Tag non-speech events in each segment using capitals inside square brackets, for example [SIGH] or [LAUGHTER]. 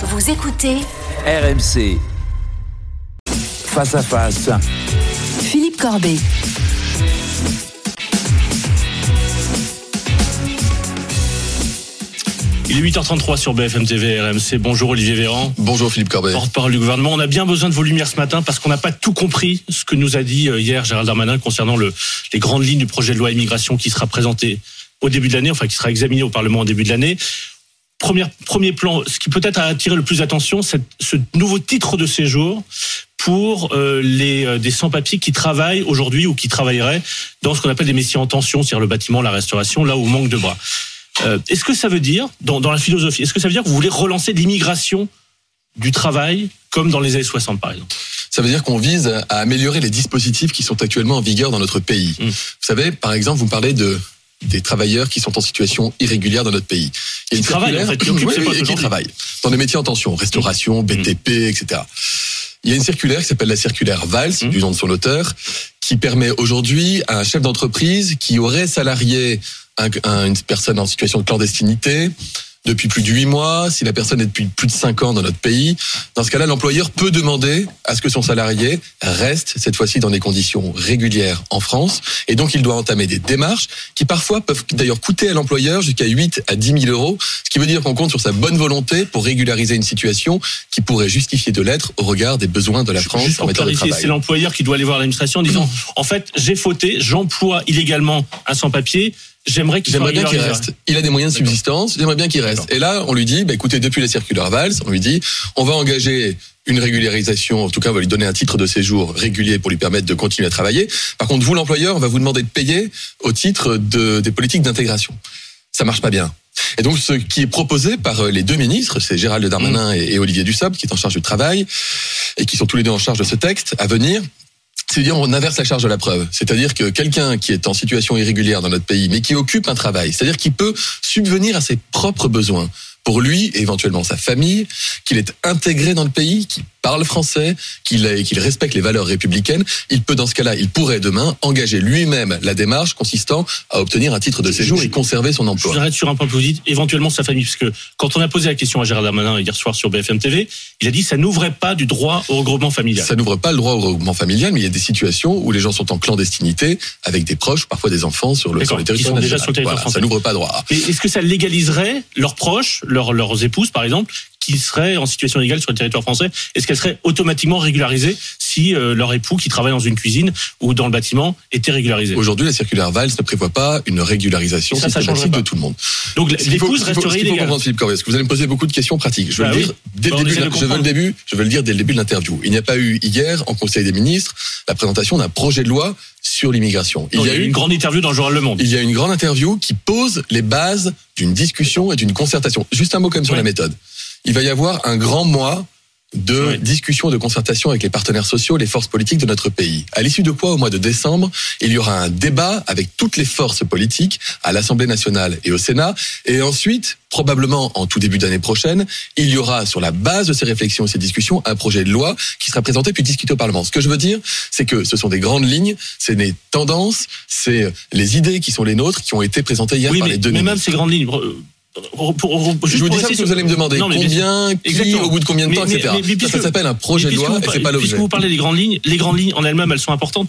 Vous écoutez RMC. Face à face. Philippe Corbet. Il est 8h33 sur BFM TV RMC. Bonjour Olivier Véran. Bonjour Philippe Corbet. Porte-parole du gouvernement. On a bien besoin de vos lumières ce matin parce qu'on n'a pas tout compris ce que nous a dit euh, hier Gérald Darmanin concernant le, les grandes lignes du projet de loi immigration qui sera présenté au début de l'année, enfin qui sera examiné au Parlement au début de l'année. Premier, premier plan, ce qui peut-être a attiré le plus d'attention, c'est ce nouveau titre de séjour pour euh, les euh, des sans-papiers qui travaillent aujourd'hui ou qui travailleraient dans ce qu'on appelle des métiers en tension, c'est-à-dire le bâtiment, la restauration, là où on manque de bras. Euh, est-ce que ça veut dire, dans, dans la philosophie, est-ce que ça veut dire que vous voulez relancer l'immigration du travail comme dans les années 60 par exemple? Ça veut dire qu'on vise à améliorer les dispositifs qui sont actuellement en vigueur dans notre pays. Mm. Vous savez, par exemple, vous parlez de des travailleurs qui sont en situation irrégulière dans notre pays. Il y a une Qui travaillent, circulaire- en fait, qui occupent Oui, ces oui, postes et qui aujourd'hui. travaillent dans des métiers en tension, restauration, BTP, etc. Il y a une circulaire qui s'appelle la circulaire Valls, Mm. du nom de son auteur, qui permet aujourd'hui à un chef d'entreprise qui aurait salarié un- un- une personne en situation de clandestinité depuis plus de huit mois, si la personne est depuis plus de cinq ans dans notre pays, dans ce cas-là, l'employeur peut demander à ce que son salarié reste, cette fois-ci, dans des conditions régulières en France. Et donc, il doit entamer des démarches qui parfois peuvent d'ailleurs coûter à l'employeur jusqu'à 8 à 10 000 euros, ce qui veut dire qu'on compte sur sa bonne volonté pour régulariser une situation qui pourrait justifier de l'être au regard des besoins de la France Juste en de travail. c'est l'employeur qui doit aller voir l'administration en disant [CLEARS THROAT] en fait j'ai fauté, j'emploie illégalement un sans-papier, j'aimerais qu'il soit bien qu'il reste. Il a des moyens de subsistance, j'aimerais bien qu'il reste. Et là, on lui dit, bah, écoutez, depuis la circulaire Valls, on lui dit, on va engager une régularisation, en tout cas, on va lui donner un titre de séjour régulier pour lui permettre de continuer à travailler. Par contre, vous, l'employeur, on va vous demander de payer au titre de, des politiques d'intégration. Ça marche pas bien. Et donc, ce qui est proposé par euh, les deux ministres, c'est Gérald Darmanin et, et Olivier Dussopt, qui est en charge du travail, et qui sont tous les deux en charge de ce texte à venir, c'est dire on inverse la charge de la preuve. C'est-à-dire que quelqu'un qui est en situation irrégulière dans notre pays, mais qui occupe un travail, c'est-à-dire qu'il peut subvenir à ses propres besoins pour lui et éventuellement sa famille, qu'il est intégré dans le pays, qu'il parle français, qu'il respecte les valeurs républicaines, il peut dans ce cas-là, il pourrait demain engager lui-même la démarche consistant à obtenir un titre de séjour et conserver son Je emploi. vous arrête sur un point dites, éventuellement sa famille, parce que quand on a posé la question à Gérald Darmanin hier soir sur BFM TV, il a dit ça n'ouvrait pas du droit au regroupement familial. Ça n'ouvre pas le droit au regroupement familial, mais il y a des situations où les gens sont en clandestinité avec des proches, parfois des enfants sur le, sur D'accord, le qui territoire sont déjà sur le territoire Voilà, français. Ça n'ouvre pas droit. Mais est-ce que ça légaliserait leurs proches, leurs, leurs épouses par exemple, qui seraient en situation illégale sur le territoire français Est-ce qu'elles seraient automatiquement régularisées si euh, leur époux qui travaille dans une cuisine ou dans le bâtiment était régularisé Aujourd'hui, la circulaire Valls ne prévoit pas une régularisation ça, ça systématique pas. de tout le monde. Donc l'épouse resterait illégale. comprendre, Philippe Corbet, parce que vous allez me poser beaucoup de questions pratiques. Je veux Bah le oui. dire dès Bah, le on début. Je veux le début. Je veux le dire dès le début de l'interview. Il n'y a pas eu hier en Conseil des ministres la présentation d'un projet de loi sur l'immigration. Il y a eu une grande interview dans le journal Le Monde. Il y a une grande interview qui pose les bases d'une discussion et d'une concertation. Juste un mot quand même sur la méthode. Il va y avoir un grand mois de Ouais. discussion de concertation avec les partenaires sociaux, les forces politiques de notre pays. À l'issue de quoi, au mois de décembre, il y aura un débat avec toutes les forces politiques à l'Assemblée nationale et au Sénat. Et ensuite, probablement en tout début d'année prochaine, il y aura sur la base de ces réflexions et ces discussions un projet de loi qui sera présenté puis discuté au Parlement. Ce que je veux dire, c'est que ce sont des grandes lignes, c'est des tendances, c'est les idées qui sont les nôtres qui ont été présentées hier Oui, par mais, les deux mais ministres. même ces grandes lignes. Pour- pour- pour- Je vous dis ça parce que vous allez me demander Non, combien, qui, Exactement. au bout de combien de Mais- temps, mais- etc. mais- ça, s'appelle un projet de loi et c'est pas l'objet. Puisque vous parlez des grandes lignes, les grandes lignes en elles-mêmes, elles sont importantes.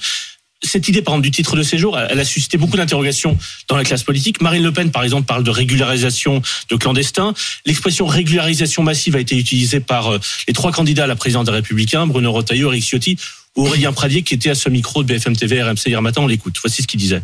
Cette idée, par exemple, du titre de séjour, elle a suscité beaucoup d'interrogations dans la classe politique. Marine Le Pen, par exemple, parle de régularisation de clandestins. L'expression régularisation massive a été utilisée par euh, les trois candidats à la présidence des Républicains, Bruno Retailleau, Eric Ciotti ou Aurélien Pradier, qui était à ce micro de BFM TV RMC hier matin. On l'écoute. Voici ce qu'il disait.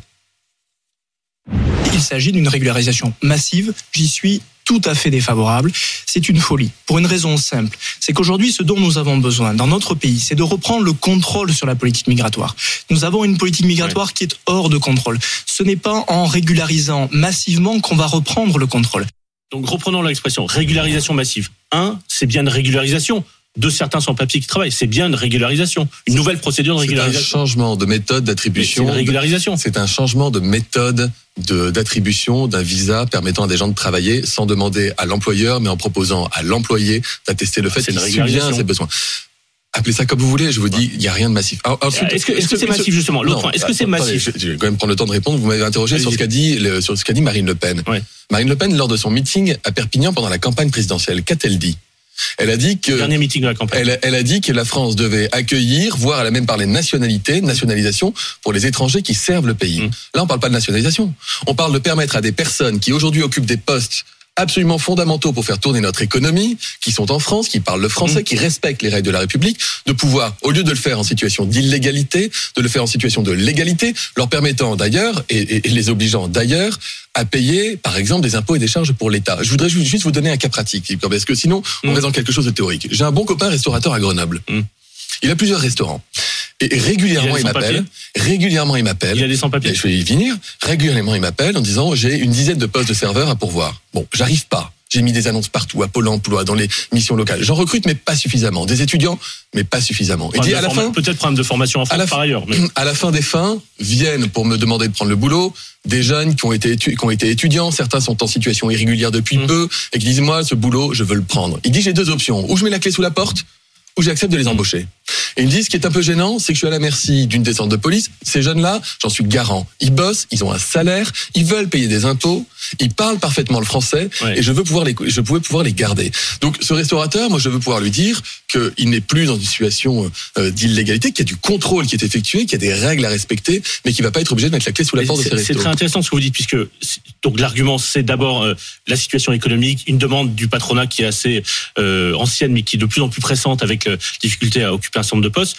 Il s'agit d'une régularisation massive. J'y suis tout à fait défavorable. C'est une folie. Pour une raison simple. C'est qu'aujourd'hui, ce dont nous avons besoin dans notre pays, c'est de reprendre le contrôle sur la politique migratoire. Nous avons une politique migratoire qui est hors de contrôle. Ce n'est pas en régularisant massivement qu'on va reprendre le contrôle. Donc reprenons l'expression régularisation massive. Un, c'est bien une régularisation. De certains sans-papiers qui travaillent, c'est bien une régularisation, une nouvelle procédure de C'est un régularisation. changement de méthode C'est d'attribution. une régularisation. C'est un changement de méthode de- d'attribution d'un visa permettant à des gens de travailler sans demander à l'employeur, mais en proposant à l'employé d'attester le fait C'est qu'il subvient à régularisation. ses besoins. Appelez ça comme vous voulez, je vous dis, il n'y a rien de massif. Alors, ensuite, Est-ce que- c'est massif, justement L'autre Non, point, est-ce que c'est attendez, massif Je vais quand même prendre le temps de répondre. Vous m'avez interrogé sur ce qu'a dit, le- sur ce qu'a dit Marine Le Pen. Ouais. Marine Le Pen, lors de son meeting à Perpignan pendant la campagne présidentielle, qu'a-t-elle dit? Elle a dit que Dernier meeting de la campagne. elle, elle a dit que la France devait accueillir, voire elle a même parlé de nationalité, nationalisation pour les étrangers qui servent le pays. Mm. Là, on parle pas de nationalisation. On parle de permettre à des personnes qui aujourd'hui occupent des postes absolument fondamentaux pour faire tourner notre économie, qui sont en France, qui parlent le français, Mm. qui respectent les règles de la République, de pouvoir, au lieu de le faire en situation d'illégalité, de le faire en situation de légalité, leur permettant d'ailleurs, et, les obligeant d'ailleurs, à payer, par exemple, des impôts et des charges pour l'État. Je voudrais ju- juste vous donner un cas pratique, parce que sinon, on Mm. reste dans quelque chose de théorique. J'ai un bon copain restaurateur à Grenoble. Mm. Il a plusieurs restaurants. Et régulièrement, Il m'appelle. Régulièrement, il m'appelle. Il a des sans-papiers. Et je vais y venir. Régulièrement, il m'appelle en disant j'ai une dizaine de postes de serveurs à pourvoir. Bon, j'arrive pas. J'ai mis des annonces partout, à Pôle emploi, dans les missions locales. J'en recrute, mais pas suffisamment. Des étudiants, mais pas suffisamment. Problème dit à la fin, Peut-être problème de formation en à France la par fin- ailleurs. Mais... [CLEARS THROAT] à la fin des fins, viennent pour me demander de prendre le boulot des jeunes qui ont été, qui ont été étudiants. Certains sont en situation irrégulière depuis Mm. peu et qui disent moi, ce boulot, je veux le prendre. Il dit j'ai deux options. Ou je mets la clé sous la porte, ou j'accepte de les embaucher. Et il me dit ce qui est un peu gênant, c'est que je suis à la merci d'une descente de police. Ces jeunes-là, j'en suis garant. Ils bossent, ils ont un salaire, ils veulent payer des impôts, ils parlent parfaitement le français et je veux pouvoir les, je pouvais pouvoir les garder. Donc ce restaurateur, moi je veux pouvoir lui dire qu'il n'est plus dans une situation euh, d'illégalité, qu'il y a du contrôle qui est effectué, qu'il y a des règles à respecter, mais qu'il va pas être obligé de mettre la clé sous la porte de ses C'est c'est restos. très intéressant ce que vous dites, puisque donc l'argument c'est d'abord euh, la situation économique, une demande du patronat qui est assez euh, ancienne, mais qui est de plus en plus pressante avec euh, difficulté à occuper un certain nombre de postes.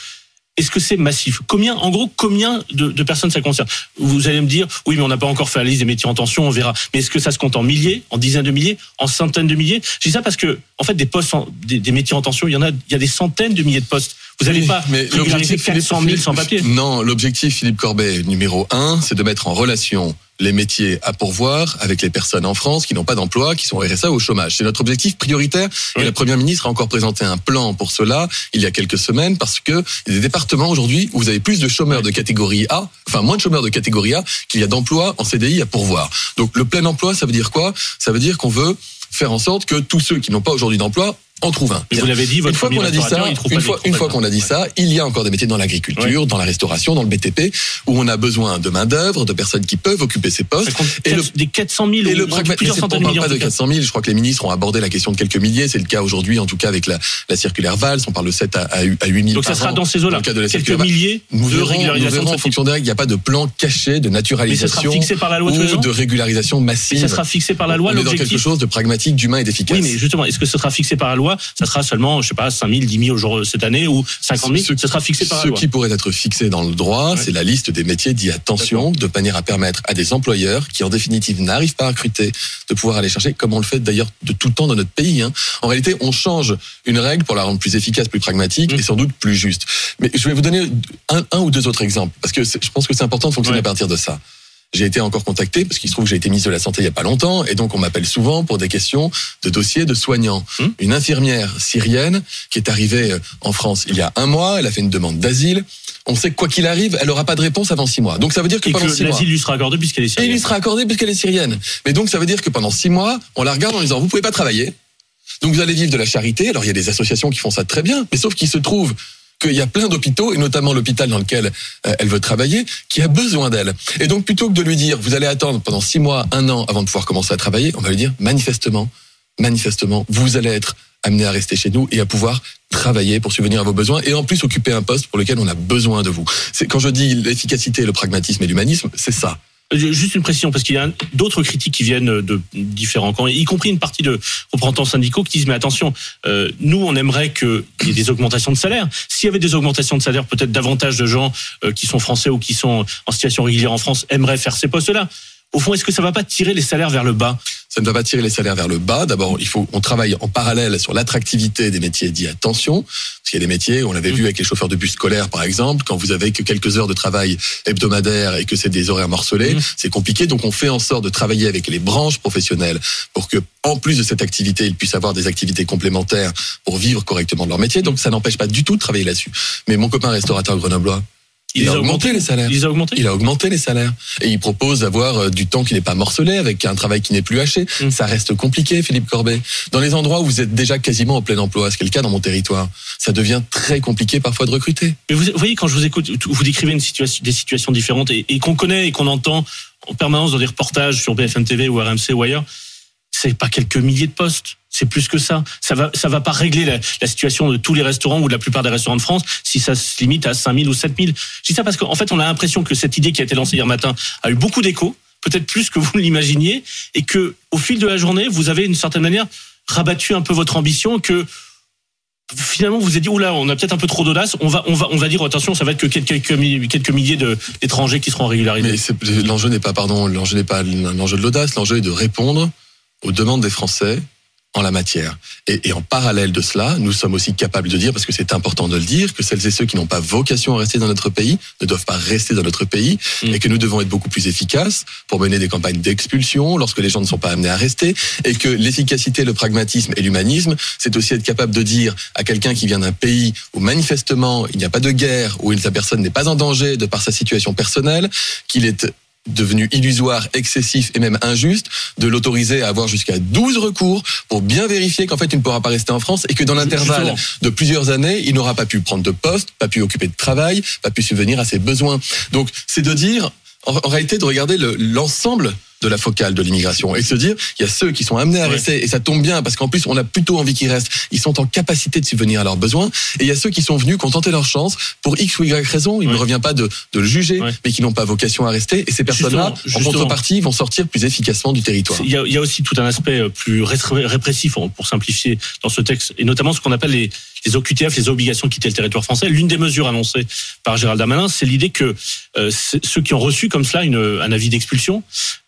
Est-ce que c'est massif? Combien, en gros, combien de, de personnes ça concerne? Vous allez me dire, oui, mais on n'a pas encore fait la liste des métiers en tension, on verra. Mais est-ce que ça se compte en milliers, en dizaines de milliers, en centaines de milliers? Je dis ça parce que, en fait, des postes, en- des, des métiers en tension, il y en a, il y a des centaines de milliers de postes. Vous n'allez Oui, pas mais régulariser l'objectif, Philippe- 400 000 sans papier. Non, l'objectif, Philippe Corbet, numéro un, c'est de mettre en relation les métiers à pourvoir avec les personnes en France qui n'ont pas d'emploi, qui sont au RSA ou au chômage. C'est notre objectif prioritaire. Et la Première ministre a encore présenté un plan pour cela il y a quelques semaines parce que il y a des départements aujourd'hui où vous avez plus de chômeurs de catégorie A, enfin moins de chômeurs de catégorie A qu'il y a d'emplois en CDI à pourvoir. Donc le plein emploi, ça veut dire quoi? Ça veut dire qu'on veut faire en sorte que tous ceux qui n'ont pas aujourd'hui d'emploi en trouvent un. Mais vous l'avez dit, Une votre fois premier qu'on a dit ça, trouve une fois, une trouve fois qu'on a dit Ouais. ça, il y a encore des métiers dans l'agriculture, dans la restauration, dans le BTP, où on a besoin de main d'œuvre, de personnes qui peuvent occuper ces postes. Et le- des 400 000 Et le plusieurs on centaines de millions. pas de en tout cas. 400 000. Je crois que les ministres ont abordé la question de quelques milliers. C'est le cas aujourd'hui, en tout cas avec la, la circulaire Valls. On parle de 7 à, à 8 000 Donc ça sera an. dans ces eaux-là. Quelques milliers Nous de verrons, nous régularisation verrons de en fonction des règles. Il n'y a pas de plan caché de Mais ça sera naturalisation fixé par la loi ou de régularisation massive. ça sera fixé par la loi, on est dans quelque chose de pragmatique, d'humain et d'efficace. Oui, mais justement, est-ce que ce sera fixé par la loi Ça sera seulement, je sais pas, 5 000, 10 000 au jour cette année ou 50 000 Ce- Ce sera fixé par la Ce loi. qui pourrait être fixé dans le droit, Ouais. c'est la liste des métiers dits à tension, de manière à permettre à des employeurs qui, en définitive, n'arrivent pas à recruter, de pouvoir aller chercher, comme on le fait d'ailleurs de tout le temps dans notre pays. hein. En réalité, on change une règle pour la rendre plus efficace, plus pragmatique Mm. et sans doute plus juste. Mais je vais vous donner un, un ou deux autres exemples, parce que je pense que c'est important de fonctionner Ouais. à partir de ça. J'ai été encore contacté parce qu'il se trouve que j'ai été ministre de la Santé il y a pas longtemps et donc on m'appelle souvent pour des questions de dossiers de soignants. Hmm. Une infirmière syrienne qui est arrivée euh, en France il y a un mois, elle a fait une demande d'asile. On sait que quoi qu'il arrive, elle n'aura pas de réponse avant six mois. Donc ça veut dire que Et pendant six mois. l'asile lui sera accordé puisqu'elle est Et il syrienne. lui sera accordé puisqu'elle est syrienne. Mais donc ça veut dire que pendant six mois, on la regarde en disant vous pouvez pas travailler. Donc vous allez vivre de la charité. Alors il y a des associations qui font ça très bien, mais sauf qu'il se trouve qu'il y a plein d'hôpitaux, et notamment l'hôpital dans lequel euh, elle veut travailler, qui a besoin d'elle. Et donc plutôt que de lui dire vous allez attendre pendant six mois, un an avant de pouvoir commencer à travailler, on va lui dire manifestement, manifestement, vous allez être amené à rester chez nous et à pouvoir travailler pour subvenir à vos besoins et en plus occuper un poste pour lequel on a besoin de vous. C'est quand je dis l'efficacité, le pragmatisme et l'humanisme, c'est ça. Juste une précision, parce qu'il y a d'autres critiques qui viennent de différents camps, y compris une partie de représentants syndicaux qui disent mais attention, euh, nous on aimerait qu'il y ait des augmentations de salaire. S'il y avait des augmentations de salaire, peut-être davantage de gens euh, qui sont français ou qui sont en situation régulière en France aimeraient faire ces postes-là. Au fond, est-ce que ça va pas tirer les salaires vers le bas? Ça ne va pas tirer les salaires vers le bas. D'abord, il faut on travaille en parallèle sur l'attractivité des métiers dits à tension. Parce qu'il y a des métiers, on l'avait Mm. vu avec les chauffeurs de bus scolaires par exemple, quand vous avez que quelques heures de travail hebdomadaire et que c'est des horaires morcelés, Mm. c'est compliqué. Donc on fait en sorte de travailler avec les branches professionnelles pour que, en plus de cette activité, ils puissent avoir des activités complémentaires pour vivre correctement de leur métier. Donc ça n'empêche pas du tout de travailler là-dessus. Mais mon copain restaurateur grenoblois, il, a augmenté les salaires. Il a augmentés Il a augmenté les salaires et il propose d'avoir euh, du temps qui n'est pas morcelé avec un travail qui n'est plus haché. Mm. Ça reste compliqué, Philippe Corbet. Dans les endroits où vous êtes déjà quasiment en plein emploi, ce qui est le cas dans mon territoire, ça devient très compliqué parfois de recruter. Mais vous, vous voyez, quand je vous écoute, vous décrivez une situation, des situations différentes et, et qu'on connaît et qu'on entend en permanence dans des reportages sur BFM TV ou RMC ou ailleurs, c'est pas quelques milliers de postes. C'est plus que ça. Ça va, ça va pas régler la, situation de tous les restaurants ou de la plupart des restaurants de France si ça se limite à 5000 ou 7000. Je dis ça parce qu'en fait, on a l'impression que cette idée qui a été lancée hier matin a eu beaucoup d'écho, peut-être plus que vous [LAUGHS] l'imaginiez, et que au fil de la journée, vous avez d'une certaine manière rabattu un peu votre ambition, que finalement vous êtes dit oula on a peut-être un peu trop d'audace on va on va on va dire attention ça va être que quelques quelques milliers d'étrangers qui seront régularisés mais l'enjeu n'est pas pardon l'enjeu n'est pas l'enjeu de l'audace l'enjeu est de répondre aux demandes des Français en la matière. Et, et, en parallèle de cela, nous sommes aussi capables de dire, parce que c'est important de le dire, que celles et ceux qui n'ont pas vocation à rester dans notre pays ne doivent pas rester dans notre pays mmh. et que nous devons être beaucoup plus efficaces pour mener des campagnes d'expulsion lorsque les gens ne sont pas amenés à rester et que l'efficacité, le pragmatisme et l'humanisme, c'est aussi être capable de dire à quelqu'un qui vient d'un pays où manifestement il n'y a pas de guerre, où sa personne n'est pas en danger de par sa situation personnelle, qu'il est devenu illusoire, excessif et même injuste, de l'autoriser à avoir jusqu'à 12 recours pour bien vérifier qu'en fait il ne pourra pas rester en France et que dans l'intervalle de plusieurs années, il n'aura pas pu prendre de poste, pas pu occuper de travail, pas pu subvenir à ses besoins. Donc c'est de dire, en, réalité, de regarder l'ensemble de la focale de l'immigration et se dire il y a ceux qui sont amenés à rester et ça tombe bien parce qu'en plus on a plutôt envie qu'ils restent. Ils sont en capacité de subvenir à leurs besoins et il y a ceux qui sont venus qui ont tenté leur chance pour x ou y raison. Il ne revient pas de, de le juger mais qui n'ont pas vocation à rester et ces personnes-là en contrepartie vont sortir plus efficacement du territoire. Il y, a, il y a aussi tout un aspect euh, plus répressif pour simplifier dans ce texte et notamment ce qu'on appelle les les OQTF, les obligations de quitter le territoire français. L'une des mesures annoncées par Gérald Darmanin, c'est l'idée que euh, ceux qui ont reçu comme cela un avis d'expulsion,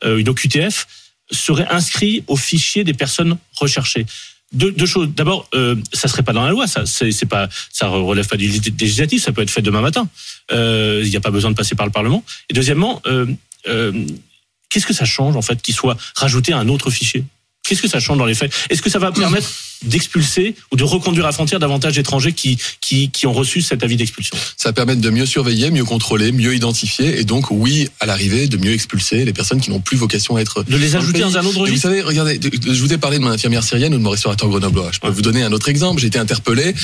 euh, une OQTF, seraient inscrits au fichier des personnes recherchées. Deux, choses. D'abord, euh, ça serait pas dans la loi, ça. C'est pas, relève pas du législatif. Ça peut être fait demain matin. Euh, il n'y a pas besoin de passer par le Parlement. Et deuxièmement, qu'est-ce que ça change en fait qu'il soit rajouté à un autre fichier? Qu'est-ce que ça change dans les faits? Est-ce que ça va permettre d'expulser ou de reconduire à frontière davantage d'étrangers qui, qui, qui ont reçu cet avis d'expulsion Ça permet de mieux surveiller, mieux contrôler, mieux identifier et donc, oui, à l'arrivée, de mieux expulser les personnes qui n'ont plus vocation à être. De les ajouter dans un autre registre Vous savez, regardez, je vous ai parlé de mon infirmière syrienne ou de mon restaurateur grenoblois. Je peux vous donner un autre exemple. J'ai été interpellé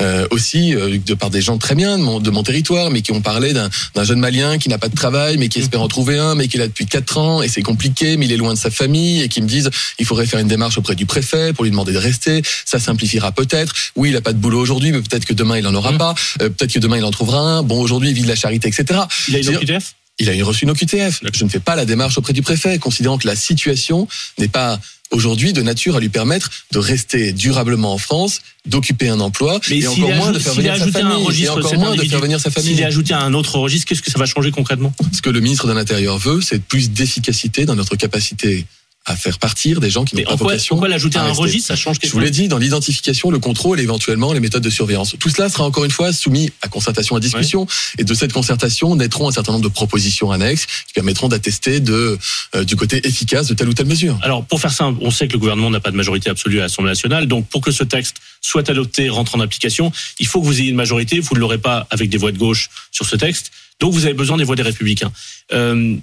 euh, aussi euh, de par des gens très bien de mon, de mon territoire, mais qui ont parlé d'un jeune malien qui n'a pas de travail, mais qui espère en trouver un, mais qui est là depuis 4 ans et c'est compliqué, mais il est loin de sa famille et qui me disent il faudrait faire une démarche auprès du préfet pour lui demander de rester ça simplifiera peut-être. Oui, il a pas de boulot aujourd'hui, mais peut-être que demain il en aura mmh. pas. Euh, peut-être que demain il en trouvera un. Bon, aujourd'hui il vit de la charité, etc. Il a une OQTF Il a reçu une OQTF. Je ne fais pas la démarche auprès du préfet, considérant que la situation n'est pas aujourd'hui de nature à lui permettre de rester durablement en France, d'occuper un emploi Mais et encore moins de faire venir sa famille. Et encore moins de faire venir sa famille. S'il est ajouté à un autre registre, qu'est-ce que ça va changer concrètement? Ce que le ministre de l'Intérieur veut, c'est plus d'efficacité dans notre capacité à faire partir des gens qui n'ont pas vocation. Pourquoi l'ajouter à, un registre? Ça change quelque chose. Je vous l'ai dit, dans l'identification, le contrôle, éventuellement les méthodes de surveillance. Tout cela sera encore une fois soumis à concertation, à discussion. Et de cette concertation naîtront un certain nombre de propositions annexes qui permettront d'attester de euh, du côté efficace de telle ou telle mesure. Alors pour faire simple, on sait que le gouvernement n'a pas de majorité absolue à l'Assemblée nationale. Donc pour que ce texte soit adopté, rentre en application, il faut que vous ayez une majorité. Vous ne l'aurez pas avec des voix de gauche sur ce texte. Donc vous avez besoin des voix des républicains. Euh,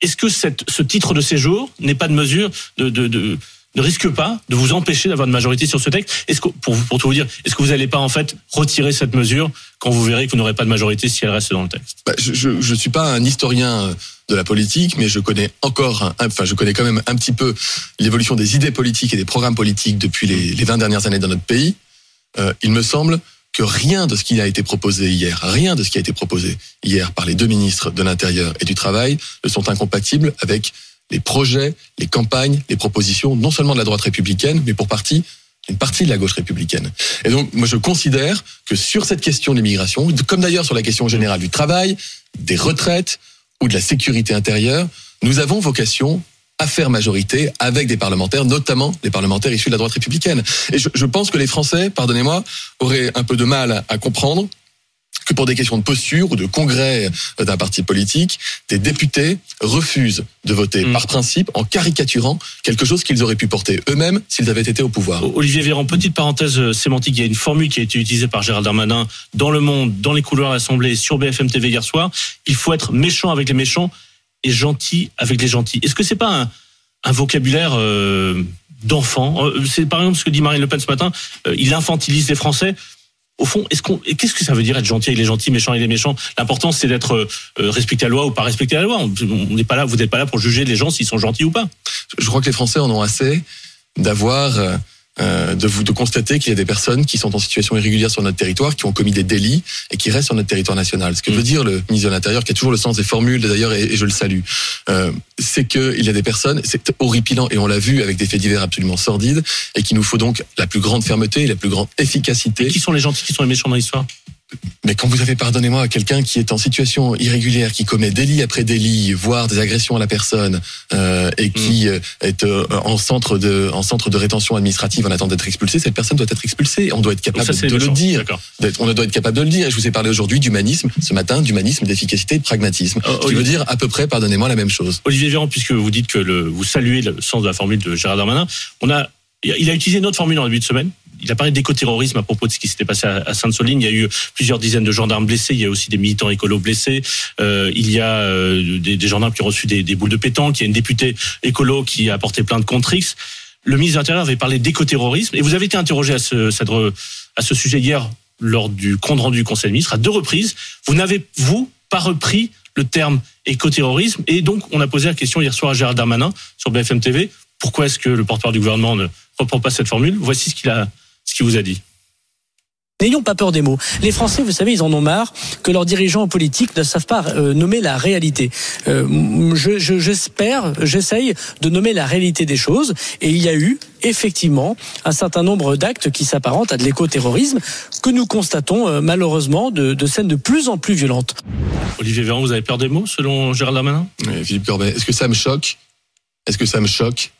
est-ce que cette, ce titre de séjour n'est pas de mesure de, de, de ne risque pas de vous empêcher d'avoir une majorité sur ce texte. Est-ce que, pour, pour tout vous dire, est-ce que vous n'allez pas en fait retirer cette mesure quand vous verrez que vous n'aurez pas de majorité si elle reste dans le texte? Bah, Je ne suis pas un historien de la politique, mais je connais encore, enfin je connais quand même un petit peu l'évolution des idées politiques et des programmes politiques depuis les, les 20 dernières années dans notre pays. Euh, il me semble que rien de ce qui a été proposé hier, rien de ce qui a été proposé hier par les deux ministres de l'Intérieur et du Travail ne sont incompatibles avec les projets, les campagnes, les propositions, non seulement de la droite républicaine, mais pour partie une partie de la gauche républicaine. Et donc, moi, je considère que sur cette question de l'immigration, comme d'ailleurs sur la question générale du travail, des retraites ou de la sécurité intérieure, nous avons vocation à faire majorité avec des parlementaires, notamment les parlementaires issus de la droite républicaine. Et je, je pense que les Français, pardonnez-moi, auraient un peu de mal à comprendre que pour des questions de posture ou de congrès d'un parti politique, des députés refusent de voter mm. par principe en caricaturant quelque chose qu'ils auraient pu porter eux-mêmes s'ils avaient été au pouvoir. Olivier Véran, petite parenthèse euh, sémantique, il y a une formule qui a été utilisée par Gérald Darmanin dans Le Monde, dans les couloirs de l'Assemblée, sur BFM TV hier soir. Il faut être méchant avec les méchants et gentil avec les gentils. Est-ce que c'est pas un, vocabulaire euh, d'enfant? Euh, C'est par exemple ce que dit Marine Le Pen ce matin. Euh, il infantilise les Français. Au fond, est-ce qu'on, qu'est-ce que ça veut dire être gentil avec les gentils, méchant avec les méchants? L'important, c'est d'être respecté la loi ou pas respecter la loi. On n'est pas là, vous n'êtes pas là pour juger les gens s'ils sont gentils ou pas. Je crois que les Français en ont assez d'avoir euh, de vous de constater qu'il y a des personnes qui sont en situation irrégulière sur notre territoire, qui ont commis des délits et qui restent sur notre territoire national. Ce que Mm. veut dire le ministre de l'Intérieur, qui a toujours le sens des formules d'ailleurs, et, et je le salue, euh, c'est qu'il y a des personnes, c'est horripilant et on l'a vu avec des faits divers absolument sordides, et qu'il nous faut donc la plus grande fermeté, la plus grande efficacité. Qui sont les gentils, qui sont les méchants dans l'histoire? Mais quand vous avez, pardonnez-moi, quelqu'un qui est en situation irrégulière, qui commet délit après délit, voire des agressions à la personne, euh, et qui euh, est euh, en centre de en centre de rétention administrative en attendant d'être expulsé, cette personne doit être expulsée. On doit être capable ça, de le dire. On doit être capable de le dire. Et je vous ai parlé aujourd'hui d'humanisme, ce matin, d'humanisme, d'efficacité de pragmatisme. Ce qui veut dire à peu près, pardonnez-moi, la même chose. Olivier Véran, puisque vous dites que le, vous saluez le sens de la formule de Gérard Darmanin, on a, il a utilisé une autre formule en début de semaine. Il a parlé d'écoterrorisme à propos de ce qui s'était passé à Sainte-Soline. Il y a eu plusieurs dizaines de gendarmes blessés. Il y a aussi des militants écolos blessés. Euh, il y a euh, des, gendarmes qui ont reçu des, des boules de pétanque. Il y a une députée écolo qui a porté plainte contre X. Le ministre de l'Intérieur avait parlé d'écoterrorisme. Et vous avez été interrogé à ce sujet hier lors du compte rendu du Conseil des ministres à deux reprises. Vous n'avez, vous, pas repris le terme écoterrorisme. Et donc, on a posé la question hier soir à Gérald Darmanin sur BFM TV. Pourquoi est-ce que le porte-parole du gouvernement ne reprend pas cette formule? Voici ce qu'il a, ce qu'il vous a dit. N'ayons pas peur des mots. Les Français, vous savez, ils en ont marre que leurs dirigeants politiques ne savent pas euh, nommer la réalité. Euh, je- je- J'espère, j'essaye de nommer la réalité des choses. Et il y a eu effectivement un certain nombre d'actes qui s'apparentent à de l'écoterrorisme que nous constatons euh, malheureusement de, de scènes de plus en plus violentes. Olivier Véran, vous avez peur des mots, selon Gérald Darmanin? Mais Philippe Corbet, est-ce que ça me choque? Est-ce que ça me choque?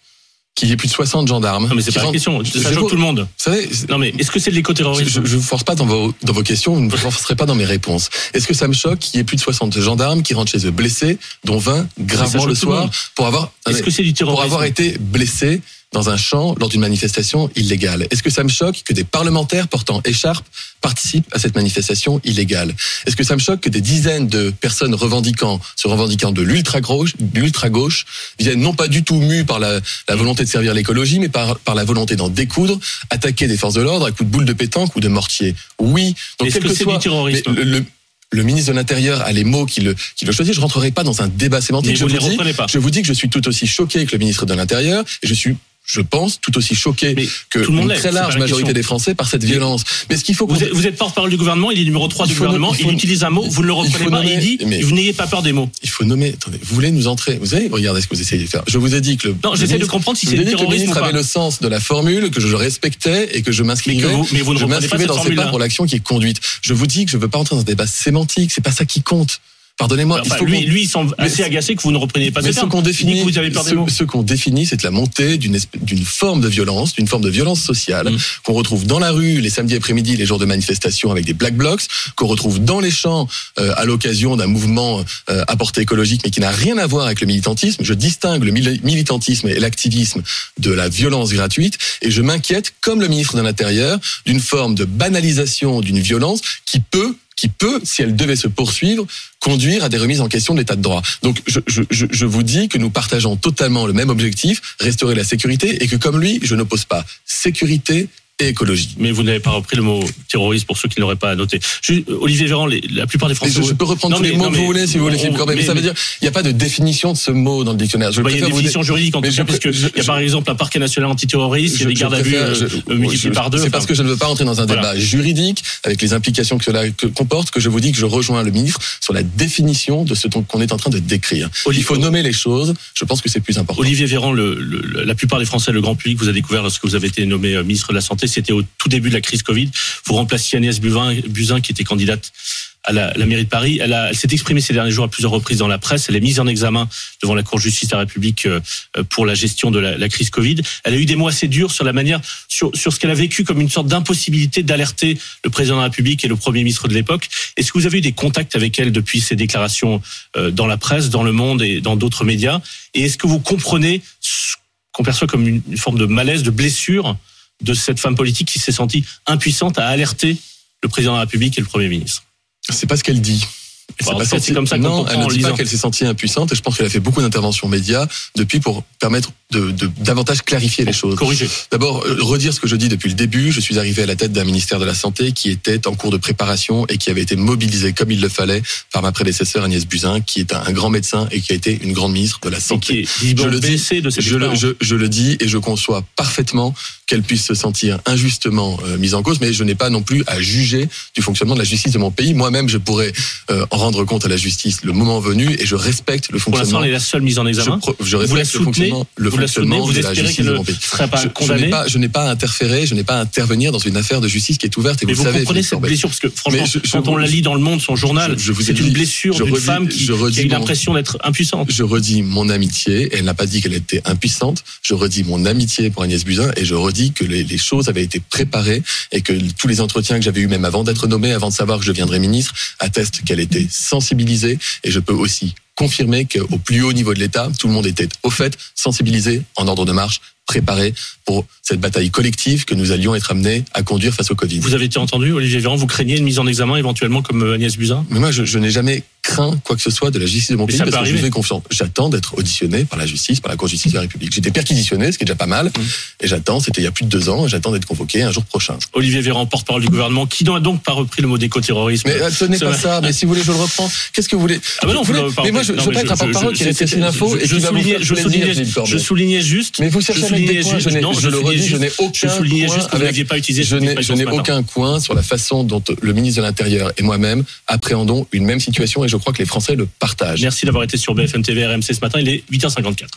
Qu'il y ait plus de 60 gendarmes Non, mais c'est pas la question. Je- Ça je- choque tout le monde. Vous savez, Non, mais est-ce que c'est de Je l'écoterrorisme ne vous force pas dans vos, dans vos questions, vous ne me forcerez pas dans mes réponses. Est-ce que ça me choque qu'il y ait plus de 60 gendarmes qui rentrent chez eux blessés, dont 20 gravement le soir, pour avoir, Est-ce que c'est du pour avoir été blessés dans un champ lors d'une manifestation illégale Est-ce que ça me choque que des parlementaires portant écharpe participent à cette manifestation illégale? Est-ce que ça me choque que des dizaines de personnes revendiquant, se revendiquant de l'ultra-gauche, l'ultra-gauche, viennent non pas du tout mus par la, la volonté de servir l'écologie, mais par, par la volonté d'en découdre, attaquer des forces de l'ordre à coups de boules de pétanque ou de mortier? Oui. Donc, Est-ce que que c'est soit, du terrorisme? le, le- le ministre de l'Intérieur a les mots qui le, qui le choisissent. Je rentrerai pas dans un débat sémantique. Je vous ne vous les dis- pas. je vous dis que je suis tout aussi choqué que le ministre de l'Intérieur et je suis je pense, tout aussi choqué Mais que une très large majorité des Français par cette violence. Mais ce qu'il faut Vous êtes, vous êtes porte-parole du gouvernement, il est numéro 3 Il du gouvernement, il utilise un mot, vous ne le reprenez pas, et il dit, mais- vous n'ayez pas peur des mots. il faut nommer. Attendez, vous voulez nous entrer Vous savez, regardez ce que vous essayez de faire. Je vous ai dit que le. Non, j'essaie de comprendre si c'est que le ministre ou pas. avait le sens de la formule, que je le respectais et que je m'inscrivais. mais vous ne je m'inscrivais dans ces pas pour l'action qui est conduite. Je vous dis que je veux pas entrer dans un débat sémantique. C'est pas ça qui compte. Pardonnez-moi. Enfin, lui, lui, il assez agacé que vous ne repreniez pas Mais ce qu'on définit, vous avez ce, qu'on définit, c'est la montée d'une forme de violence, d'une forme de violence sociale Mm. qu'on retrouve dans la rue les samedis après-midi, les jours de manifestation avec des black blocs, qu'on retrouve dans les champs euh, à l'occasion d'un mouvement euh, à portée écologique, mais qui n'a rien à voir avec le militantisme. Je distingue le mili- militantisme et l'activisme de la violence gratuite, et je m'inquiète, comme le ministre de l'Intérieur, d'une forme de banalisation d'une violence qui peut qui peut, si elle devait se poursuivre, conduire à des remises en question de l'état de droit. Donc je, je, je, vous dis que nous partageons totalement le même objectif, restaurer la sécurité, et que comme lui, je n'oppose pas sécurité et écologie. Mais vous n'avez pas repris le mot terroriste pour ceux qui ne l'auraient pas noté. Juste, Olivier Véran, les- la plupart des Français. je, je peux reprendre Non, tous les mots non, que vous voulez, si vous voulez, Philippe Corbet, mais, mais- ça veut dire, il n'y a pas de définition de ce mot dans le dictionnaire. Je Bah, il y a une vous définition juridique en tout cas, parce qu'il y a par exemple un parquet national antiterroriste, il y a des gardes à vue euh, euh, multipliés par deux. C'est parce que je ne veux pas entrer dans un débat Voilà. juridique avec les implications que cela comporte que je vous dis que je rejoins le ministre sur la définition de ce qu'on est en train de décrire. Il faut nommer les choses. Je pense que c'est plus important. Olivier Véran, la plupart des Français, le grand public, vous a découvert lorsque vous avez été nommé euh, ministre de la Santé. C'était au tout début de la crise Covid. Vous remplaciez Agnès Buzyn, qui était candidate à la, mairie de Paris. Elle, s'est exprimée ces derniers jours à plusieurs reprises dans la presse. Elle est mise en examen devant la Cour de justice de la République euh, euh, pour la gestion de la, crise Covid. Elle a eu des mots assez durs sur la manière, sur, ce qu'elle a vécu comme une sorte d'impossibilité d'alerter le président de la République et le Premier ministre de l'époque. Est-ce que vous avez eu des contacts avec elle depuis ces déclarations euh, dans la presse, dans le monde et dans d'autres médias? Et est-ce que vous comprenez ce qu'on perçoit comme une forme de malaise, de blessure de cette femme politique qui s'est sentie impuissante à alerter le président de la République et le Premier ministre. C'est pas ce qu'elle dit. C'est comme ça qu'on Non, elle ne dit pas qu'elle s'est sentie impuissante et je pense qu'elle a fait beaucoup d'interventions médias depuis pour permettre de, de davantage clarifier les choses. Corriger. D'abord, euh, redire ce que je dis depuis le début. Je suis arrivé à la tête d'un ministère de la Santé qui était en cours de préparation et qui avait été mobilisé comme il le fallait par ma prédécesseur Agnès Buzyn, qui est un, grand médecin et qui a été une grande ministre de la Et Santé. qui est Je le dis, de cette Je le, je, je le dis et je conçois parfaitement qu'elle puisse se sentir injustement euh, mise en cause, mais je n'ai pas non plus à juger du fonctionnement de la justice de mon pays. Moi-même, je pourrais euh, en rendre compte à la justice le moment venu et je respecte le Pour l'instant, fonctionnement. elle est la seule mise en examen. je Vous la respecte le fonctionnement, le Vous la soutenez Vous espérez qu'elle ne serait pas Je, je n'ai pas, je n'ai pas interférer, je n'ai pas à intervenir dans une affaire de justice qui est ouverte et Mais vous, vous savez. comprenez cette blessure parce que franchement, Mais je- je quand on la lit dans le Monde, son journal, c'est une blessure d'une femme qui, je redis qui a une mon- impression d'être impuissante. Je redis mon amitié, elle n'a pas dit qu'elle était impuissante, je redis mon amitié pour Agnès Buzyn, et je redis que les, les choses avaient été préparées, et que tous les entretiens que j'avais eu même avant d'être nommé, avant de savoir que je viendrais ministre, attestent qu'elle était sensibilisée, et je peux aussi confirmer qu'au plus haut niveau de l'État, tout le monde était au fait, sensibilisé, en ordre de marche, préparé pour cette bataille collective que nous allions être amenés à conduire face au Covid. Vous avez été entendu, Olivier Véran, vous craignez une mise en examen éventuellement comme euh, Agnès Buzyn? Mais moi, je, je n'ai jamais craint quoi que ce soit de la justice de mon pays parce que je fais confiance. J'attends d'être auditionné par la justice, par la Cour de justice de la République. J'étais perquisitionné, ce qui est déjà pas mal, Mmh. et j'attends, c'était il y a plus de deux ans, et j'attends d'être convoqué un jour prochain. Olivier Véran, porte-parole du gouvernement, qui n'a donc pas repris le mot d'éco-terrorisme. Mais euh, n'est Ça pas ça, mais si vous voulez, je le reprends. Qu'est-ce que vous voulez Ah bah non, Vous voulez- Mais moi, je ne veux pas être un porte-parole qui rétrécit l'info je- et je qui va vous soulignais- je juste. Mais vous je cherchez avec soulignais je n'ai- non, je le soulignais redis, je n'ai juste- aucun Je point juste que avec- pas utilisé Je n'ai, aucun coin sur la façon dont le ministre de l'Intérieur et moi-même appréhendons une même situation et je crois que les Français le partagent. Merci d'avoir été sur BFM TV RMC ce matin. Il est 8h54.